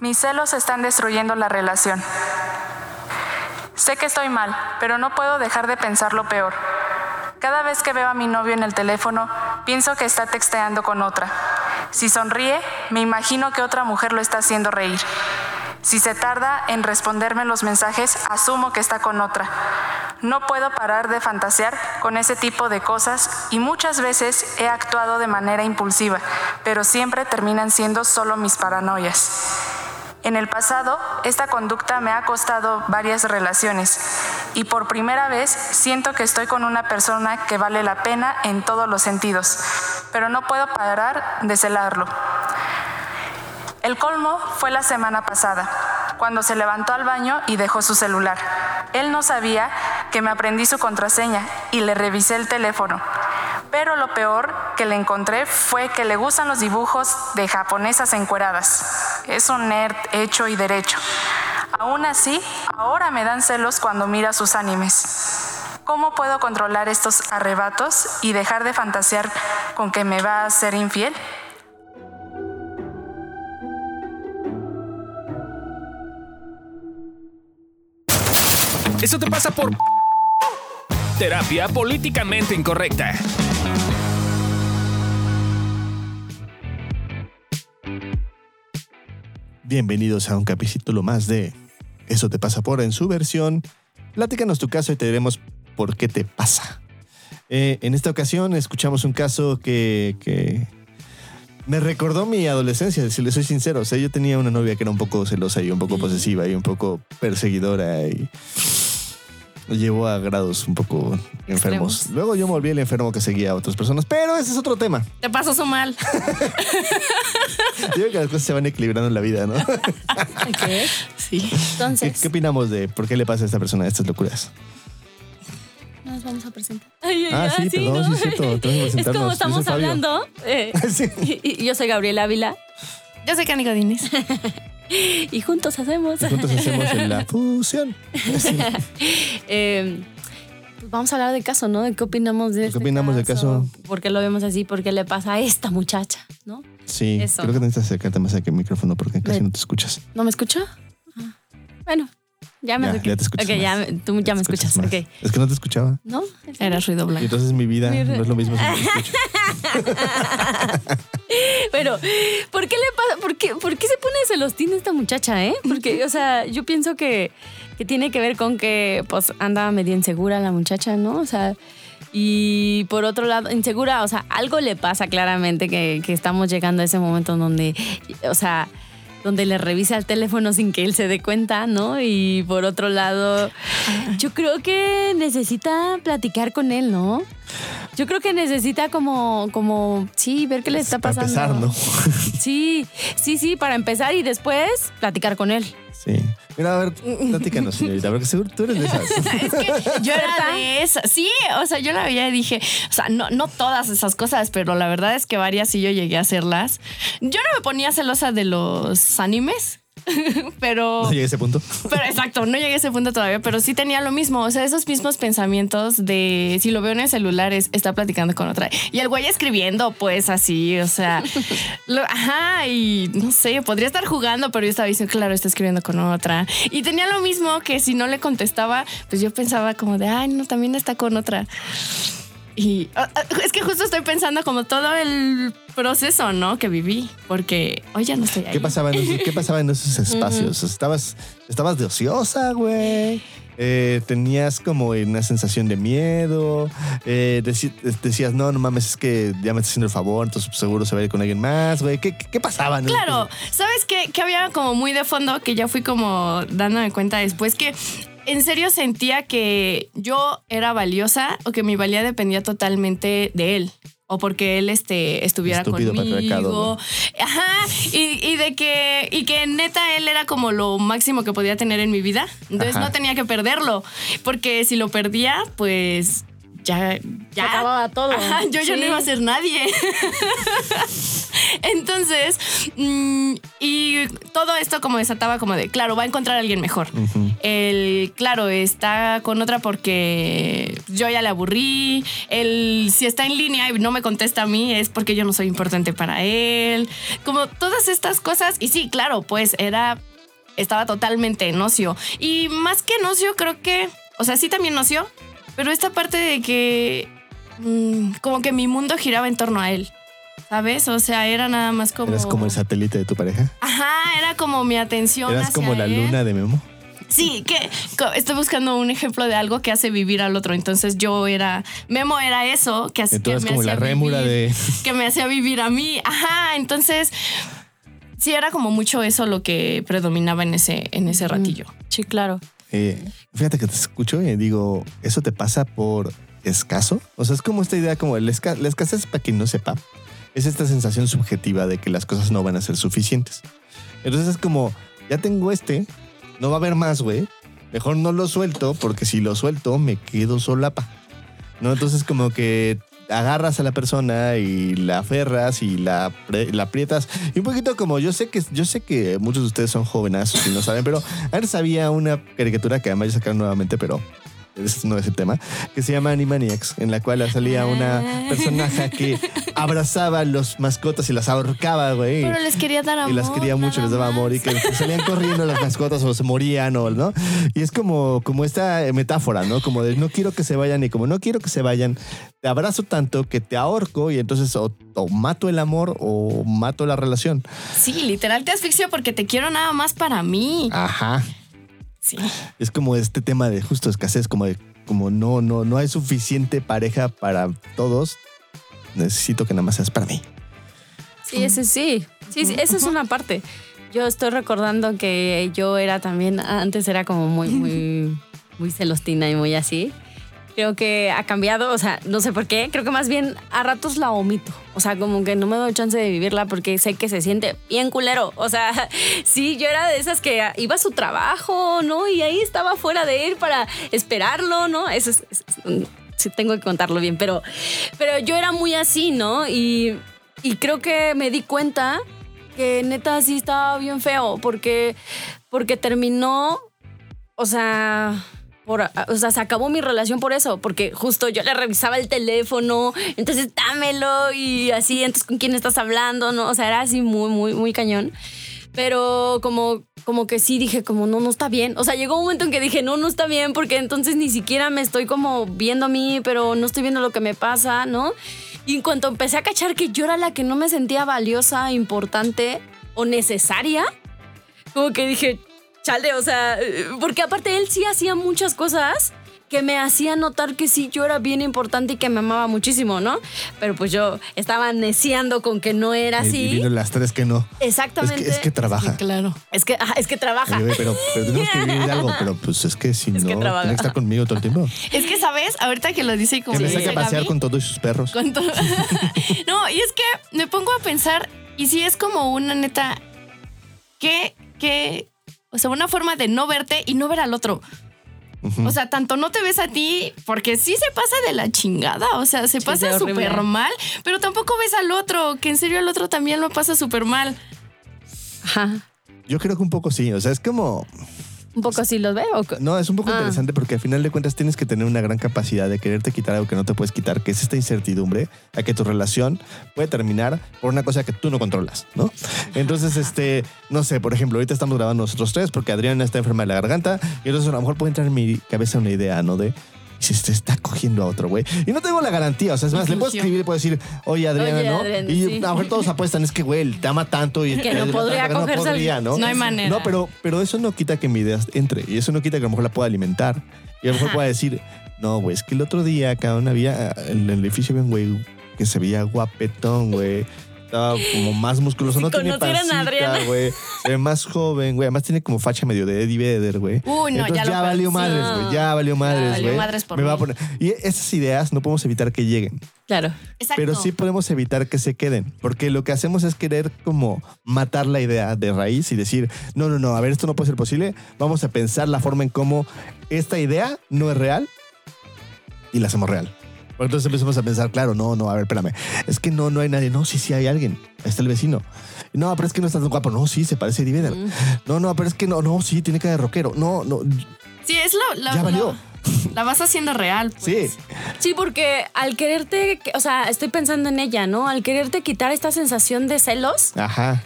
Mis celos están destruyendo la relación. Sé que estoy mal, pero no puedo dejar de pensar lo peor. Cada vez que veo a mi novio en el teléfono, pienso que está texteando con otra. Si sonríe, me imagino que otra mujer lo está haciendo reír. Si se tarda en responderme los mensajes, asumo que está con otra. No puedo parar de fantasear con ese tipo de cosas y muchas veces he actuado de manera impulsiva, pero siempre terminan siendo solo mis paranoias. En el pasado, esta conducta me ha costado varias relaciones y por primera vez siento que estoy con una persona que vale la pena en todos los sentidos, pero no puedo parar de celarlo. El colmo fue la semana pasada, cuando se levantó al baño y dejó su celular. Él no sabía que me aprendí su contraseña y le revisé el teléfono. Pero lo peor que le encontré fue que le gustan los dibujos de japonesas encueradas. Es un nerd hecho y derecho. Aún así, ahora me dan celos cuando mira sus animes. ¿Cómo puedo controlar estos arrebatos y dejar de fantasear con que me va a ser infiel? Eso te pasa por terapia políticamente incorrecta. Bienvenidos a un capítulo más de Eso te pasa por en su versión. Platícanos tu caso y te diremos por qué te pasa. Eh, en esta ocasión escuchamos un caso que, que me recordó mi adolescencia, si le soy sincero. O sea, yo tenía una novia que era un poco celosa y un poco posesiva y un poco perseguidora y llevó a grados un poco enfermos. Extremos. Luego yo me volví el enfermo que seguía a otras personas, pero ese es otro tema. Te pasó su mal. Yo creo que las cosas se van equilibrando en la vida, ¿no? Sí. ¿Qué, Entonces, qué opinamos de por qué le pasa a esta persona estas locuras? nos vamos a presentar. Ay, ay, Ah, ay, sí, perdón, sí es cierto, tenemos que Es presentarnos. como estamos hablando. eh, Sí. y, y yo soy Gabriela Ávila. Yo soy Cani Godínez. y juntos hacemos. Y juntos hacemos la fusión. Eh, pues vamos a hablar del caso, ¿no? De qué opinamos de ¿Qué este opinamos del caso? ¿Por qué lo vemos así? ¿Por qué le pasa a esta muchacha? ¿No? Sí, Eso, creo que ¿no? necesitas acercarte más aquí al micrófono porque casi Me- no te escuchas. ¿No me escucha? Ah, Bueno, ya me Ya, ya te escuchas Ok, ya, más. me- tú ya me Te escuchas. Es que no te escuchaba. ¿No? Era ruido Y blanco. entonces mi vida Mi no es lo mismo si. Pero, ¿por qué le pasa? ¿Por qué, por qué se pone celostina esta muchacha, eh? Porque, o sea, yo pienso que, que tiene que ver con que, pues, anda medio insegura la muchacha, ¿no? O sea, y por otro lado, insegura, o sea, algo le pasa claramente que, que estamos llegando a ese momento en donde, o sea, donde le revisa el teléfono sin que él se dé cuenta, ¿no? Y por otro lado, yo creo que necesita platicar con él, ¿no? Yo creo que necesita como, como, sí, ver qué le está Para pasando. empezar, ¿no? Sí, sí, sí, para empezar y después platicar con él. Sí. Mira, a ver, platícanos, señorita, porque seguro tú eres de esas. Es que yo era de esas. Sí, o sea, yo la veía y dije, o sea, no, no todas esas cosas, pero la verdad es que varias sí yo llegué a hacerlas. Yo no me ponía celosa de los animes. Pero, No llegué a ese punto. pero exacto, no llegué a ese punto todavía, pero sí tenía lo mismo, o sea, esos mismos pensamientos de si lo veo en el celular es, está platicando con otra. Y el güey escribiendo, pues así, o sea, lo- ajá, y no sé, podría estar jugando, pero yo estaba diciendo, claro, está escribiendo con otra. Y tenía lo mismo que si no le contestaba, pues yo pensaba como de, ay, no, también está con otra. Y ah, ah, es que justo estoy pensando como todo el proceso, ¿no? Que viví, porque hoy ya no estoy ahí. ¿Qué pasaba en esos, qué pasaba en esos espacios? ¿Estabas, estabas de ociosa, güey? Eh, tenías como una sensación de miedo. Eh, deci- decías, no, no mames, es que ya me está haciendo el favor, entonces seguro se va a ir con alguien más, güey. ¿Qué, qué, qué pasaba? Claro, ¿sabes qué? Que había como muy de fondo que ya fui como dándome cuenta después que en serio sentía que yo era valiosa o que mi valía dependía totalmente de él. O porque él este, estuviera Estúpido conmigo. Ajá. Y, y de que. Y que neta él era como lo máximo que podía tener en mi vida. Entonces Ajá. no tenía que perderlo. Porque si lo perdía, pues ya, Se ya. acababa todo. Ajá, yo ya Sí. no iba a ser nadie. Entonces, mm, y todo esto como desataba como de, claro, va a encontrar a alguien mejor. El, claro, está con otra porque yo ya le aburrí. El, si está en línea y no me contesta a mí es porque yo no soy importante para él. Como todas estas cosas. Y sí, claro, pues era, estaba totalmente en ocio. Y más que en ocio, creo que, o sea, sí también ocio, pero esta parte de que mm, como que mi mundo giraba en torno a él. ¿Sabes? O sea, era nada más como... Eras como el satélite de tu pareja. Ajá, era como mi atención. Eras hacia como la él. luna de Memo. Sí, que estoy buscando un ejemplo de algo que hace vivir al otro. Entonces yo era, Memo era eso, que, hace- que me como la hacía rémura vivir, de. que me hacía vivir a mí. Ajá, entonces sí era como mucho eso lo que predominaba en ese, en ese ratillo. Sí, claro. Eh, fíjate que te escucho y digo, ¿eso te pasa por escaso? O sea, es como esta idea, como el esca- la escasez, para quien no sepa, es esta sensación subjetiva de que las cosas no van a ser suficientes. Entonces es como, ya tengo este, no va a haber más, güey. Mejor no lo suelto, porque si lo suelto me quedo solapa. ¿No? Entonces como que agarras a la persona y la aferras y la, la aprietas. Y un poquito como yo sé que yo sé que muchos de ustedes son jóvenes y no saben, pero antes había una caricatura que además ya sacaron nuevamente, pero ese no es el tema, que se llama Animaniacs, en la cual salía una personaje que abrazaba a los mascotas y las ahorcaba, güey. Pero les quería dar amor. Y las quería mucho, les daba amor y que salían corriendo las mascotas o se morían o no. Y es como, como esta metáfora, ¿no? Como de no quiero que se vayan y como no quiero que se vayan, te abrazo tanto que te ahorco y entonces o, o mato el amor o mato la relación. Sí, literal te asfixio porque te quiero nada más para mí. Ajá. Sí. Es como este tema de justo escasez, como de como no, no, no hay suficiente pareja para todos. Necesito que nada más seas para mí. Sí, ese sí. Sí, sí, esa es una parte. Yo estoy recordando que yo era también, antes era como muy, muy, muy celostina y muy así. Creo que ha cambiado, o sea, no sé por qué, creo que más bien a ratos la omito. O sea, como que no me doy chance de vivirla porque sé que se siente bien culero. O sea, sí, yo era de esas que iba a su trabajo, ¿no? Y ahí estaba fuera de él para esperarlo, ¿no? Eso es, es- sí tengo que contarlo bien, pero, pero yo era muy así, ¿no? Y, y creo que me di cuenta que neta sí estaba bien feo porque, porque terminó, o sea, por, o sea, se acabó mi relación por eso, porque justo yo le revisaba el teléfono, entonces dámelo y así, entonces con quién estás hablando, ¿no? O sea, era así muy, muy, muy cañón. Pero como, como que sí dije, como no, no está bien. O sea, llegó un momento en que dije, no, no está bien, porque entonces ni siquiera me estoy como viendo a mí, pero no estoy viendo lo que me pasa, ¿no? Y en cuanto empecé a cachar que yo era la que no me sentía valiosa, importante o necesaria, como que dije, chale, o sea, porque aparte él sí hacía muchas cosas que me hacían notar que sí, yo era bien importante y que me amaba muchísimo, ¿no? Pero pues yo estaba neciando con que no era Y- Y así. vino las tres que no. Es Exactamente. que, es que trabaja. Claro. Es que, es que trabaja. Oye, pero, pero tenemos que vivir algo, pero pues es que si Es no, que trabaja. tiene que estar conmigo todo el tiempo. Es que, ¿sabes? Ahorita que lo dice y como Que me saque a pasear Gaby, con todos sus perros. con todo- no, y es que me pongo a pensar, y si es como una neta, que, que, o sea, una forma de no verte y no ver al otro. O sea, tanto no te ves a ti, porque sí se pasa de la chingada, o sea, se pasa súper mal, pero tampoco ves al otro, que en serio el otro también lo pasa súper mal. Ajá. Yo creo que un poco sí. O sea, es como. Un poco así los veo. No, es un poco Ah. interesante porque al final de cuentas tienes que tener una gran capacidad de quererte quitar algo que no te puedes quitar, que es esta incertidumbre a que tu relación puede terminar por una cosa que tú no controlas, ¿no? Entonces, este, no sé, por ejemplo, ahorita estamos grabando nosotros tres porque Adriana está enferma de la garganta y entonces a lo mejor puede entrar en mi cabeza una idea, ¿no? De "¿Y si se está cogiendo a otro, güey. Y no tengo la garantía, o sea, es más, le puedo escribir y puedo decir, oye, Adriana, Oye, ¿no? Y sí. a lo mejor todos apuestan, es que, güey, él te ama tanto y Que no podría no podría, ¿no? No hay manera. No, pero, pero eso no quita que mi idea entre y eso no quita que a lo mejor la pueda alimentar. Y a lo mejor Ajá. pueda decir, no, güey, es que el otro día acá una había, en el edificio había un güey que se veía guapetón, güey. Estaba como más musculoso, Si no tiene conocieran a pancita, güey. Se ve más joven, güey. Además tiene como facha medio de Eddie Vedder, güey. Uy, no, Entonces ya lo valió madres, güey. Ya valió madres, valió güey. madres por Me va a mí. poner. Y esas ideas no podemos evitar que lleguen. Claro. Exacto. Pero sí podemos evitar que se queden, porque lo que hacemos es querer como matar la idea de raíz y decir, no, no, no, a ver, esto no puede ser posible, vamos a pensar la forma en cómo esta idea no es real y la hacemos real. Pero entonces empezamos a pensar, claro, no, no, a ver, espérame. Es que no, no hay nadie. No, sí, sí hay alguien. Ahí está el vecino. No, pero es que no está tan guapo. No, sí, se parece a Eddie Vedder. No, no, pero es que no, no, sí, tiene cara de rockero. No, no, Sí, es lo, lo- ya valió. lo- la vas haciendo real. pues. Sí. Sí, porque al quererte, o sea, estoy pensando en ella, ¿no? Al quererte quitar esta sensación de celos, Ajá.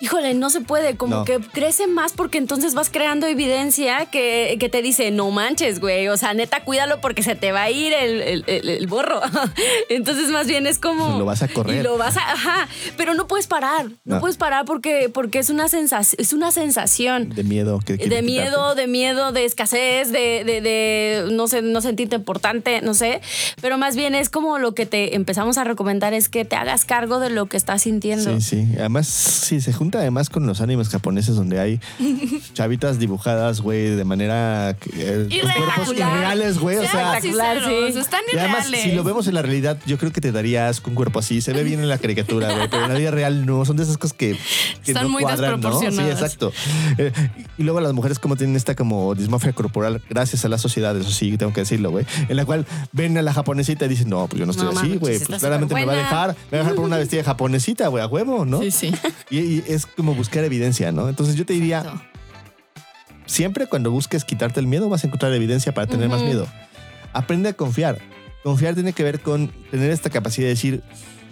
Híjole, no se puede, como No. que crece más porque entonces vas creando evidencia que, que te dice, no manches, güey, o sea, neta, cuídalo porque se te va a ir el, el- el- el borro. entonces más bien es como... Lo vas a correr. Y lo vas a, ajá, pero no puedes parar, no, No. puedes parar porque, porque es, una sensac- es una sensación. De miedo. Que de miedo, quitarte. de miedo, de escasez, de, de, de no sé, no sentirte importante, no sé. Pero más bien es como lo que te empezamos a recomendar es que te hagas cargo de lo que estás sintiendo. Sí, sí. Además, sí, se junta además con los animes japoneses donde hay chavitas dibujadas, güey, de manera... eh, con cuerpos Irreal. irreales, güey. O sea... espectacular, sinceros, sí. Están Y además, si lo vemos en la realidad, yo creo que te darías un cuerpo así. Se ve bien en la caricatura, güey, pero en la vida real no. Son de esas cosas que, que Están no muy cuadran, ¿no? Sí, desproporcionadas. exacto. Eh, y luego las mujeres como tienen esta como dismorfia corporal gracias a la sociedad, eso sí, tengo que decirlo, güey, en la cual ven a la japonesita y dicen, no, pues yo no estoy No así, güey. está Pues claramente me va a dejar, me va a dejar por una vestida japonesita, güey, a huevo, ¿no? Sí, sí. Y, y es como buscar evidencia, ¿no? Entonces yo te diría, Exacto. siempre cuando busques quitarte el miedo vas a encontrar evidencia para tener más miedo. Aprende a confiar. Confiar tiene que ver con tener esta capacidad de decir,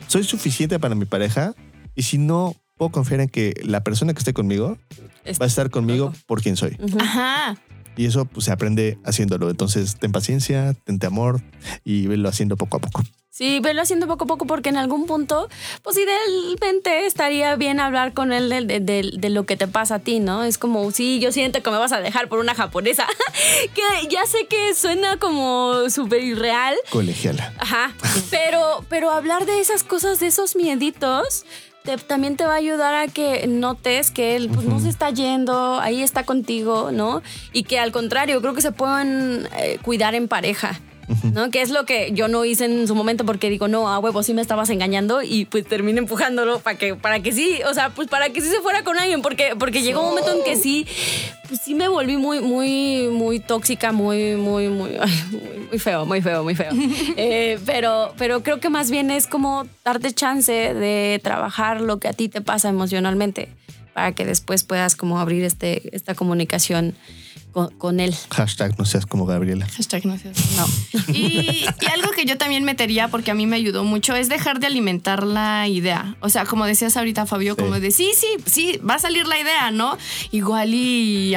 soy suficiente para mi pareja y si no puedo confiar en que la persona que esté conmigo Es- va a estar conmigo por quien soy. Ajá. Y eso pues, se aprende haciéndolo. Entonces, ten paciencia, tente amor y velo haciendo poco a poco. Sí, velo haciendo poco a poco porque en algún punto, pues idealmente estaría bien hablar con él de, de- de- de lo que te pasa a ti, ¿no? Es como, sí, yo siento que me vas a dejar por una japonesa, que ya sé que suena como súper irreal, Colegiala. Ajá. Pero, pero hablar de esas cosas, de esos mieditos, te- también te va a ayudar a que notes que él pues, no se está yendo, ahí está contigo, ¿no? Y que al contrario, creo que se pueden eh, cuidar en pareja. ¿No? Que es lo que yo no hice en su momento porque digo, no, a huevo, sí me estabas engañando y pues terminé empujándolo para que, para que sí, o sea, pues para que sí se fuera con alguien, porque, porque llegó un momento en que sí, pues sí me volví muy, muy, muy tóxica, muy, muy, muy, muy feo, muy feo, muy feo. Eh, pero, pero creo que más bien es como darte chance de trabajar lo que a ti te pasa emocionalmente para que después puedas como abrir este, esta comunicación con, con él. Hashtag no seas como Gabriela. Hashtag no seas- No. Y, y algo que yo también metería, porque a mí me ayudó mucho, es dejar de alimentar la idea. O sea, como decías ahorita, Fabio, Sí. como de sí, sí, sí, va a salir la idea, ¿no? Igual y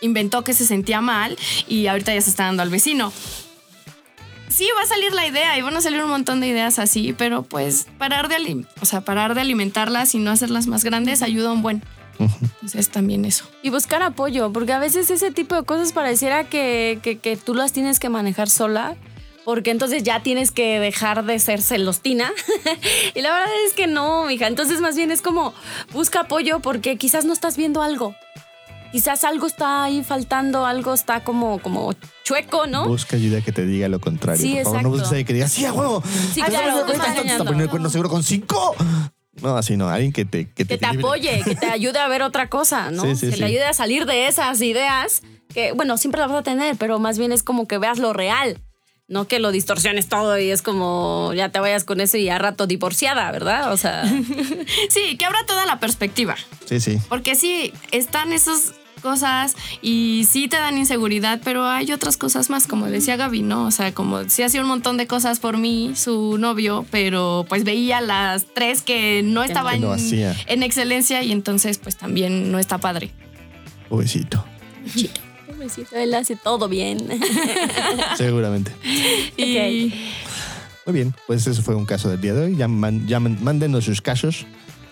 inventó que se sentía mal y ahorita ya se está dando al vecino. Sí, va a salir la idea y van a salir un montón de ideas así, pero pues parar de, o sea, parar de alimentarlas y no hacerlas más grandes ayuda un buen. Entonces también eso. Y buscar apoyo, porque a veces ese tipo de cosas pareciera que, que, que tú las tienes que manejar sola, porque entonces ya tienes que dejar de ser celostina. y la verdad es que no, mija. Entonces más bien es como busca apoyo porque quizás no estás viendo algo. Quizás algo está ahí faltando, algo está como, como chueco, ¿no? Busca ayuda que te diga lo contrario. Sí, por favor, no exacto. busques a alguien que diga, sí, a huevo. Sí, ¿Te claro, poniendo el cuerno seguro con cinco. No, así no. Alguien que te que te, que te apoye, que te ayude a ver otra cosa, ¿no? Sí, sí, que sí. le ayude a salir de esas ideas que, bueno, siempre las vas a tener, pero más bien es como que veas lo real. No que lo distorsiones todo y es como ya te vayas con eso y a rato divorciada, ¿verdad? O sea, Sí, que abra toda la perspectiva. Sí, sí. Porque sí, están esas cosas y sí te dan inseguridad, pero hay otras cosas más, como decía Gaby, ¿no? O sea, como sí hacía un montón de cosas por mí, su novio, pero pues veía las tres que no estaban Que no hacía. en excelencia y entonces pues también no está padre. Pobrecito. pobrecito, él hace todo bien. Seguramente. Y Muy bien, pues eso fue un caso del día de hoy. Ya, man- ya man- mándenos sus casos.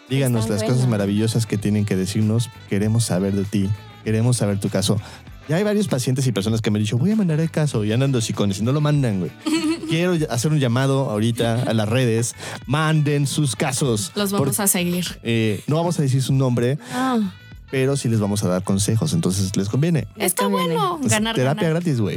Díganos Está las bueno. cosas maravillosas que tienen que decirnos. Queremos saber de ti. Queremos saber tu caso. Ya hay varios pacientes y personas que me han dicho, voy a mandar el caso y andan dosicones y no lo mandan, güey. Quiero hacer un llamado ahorita a las redes. Manden sus casos. los vamos Por- a seguir. eh, no vamos a decir su nombre, Ah, pero sí les vamos a dar consejos. Entonces les conviene. Está conviene. bueno ganar, terapia ganar. gratis, güey.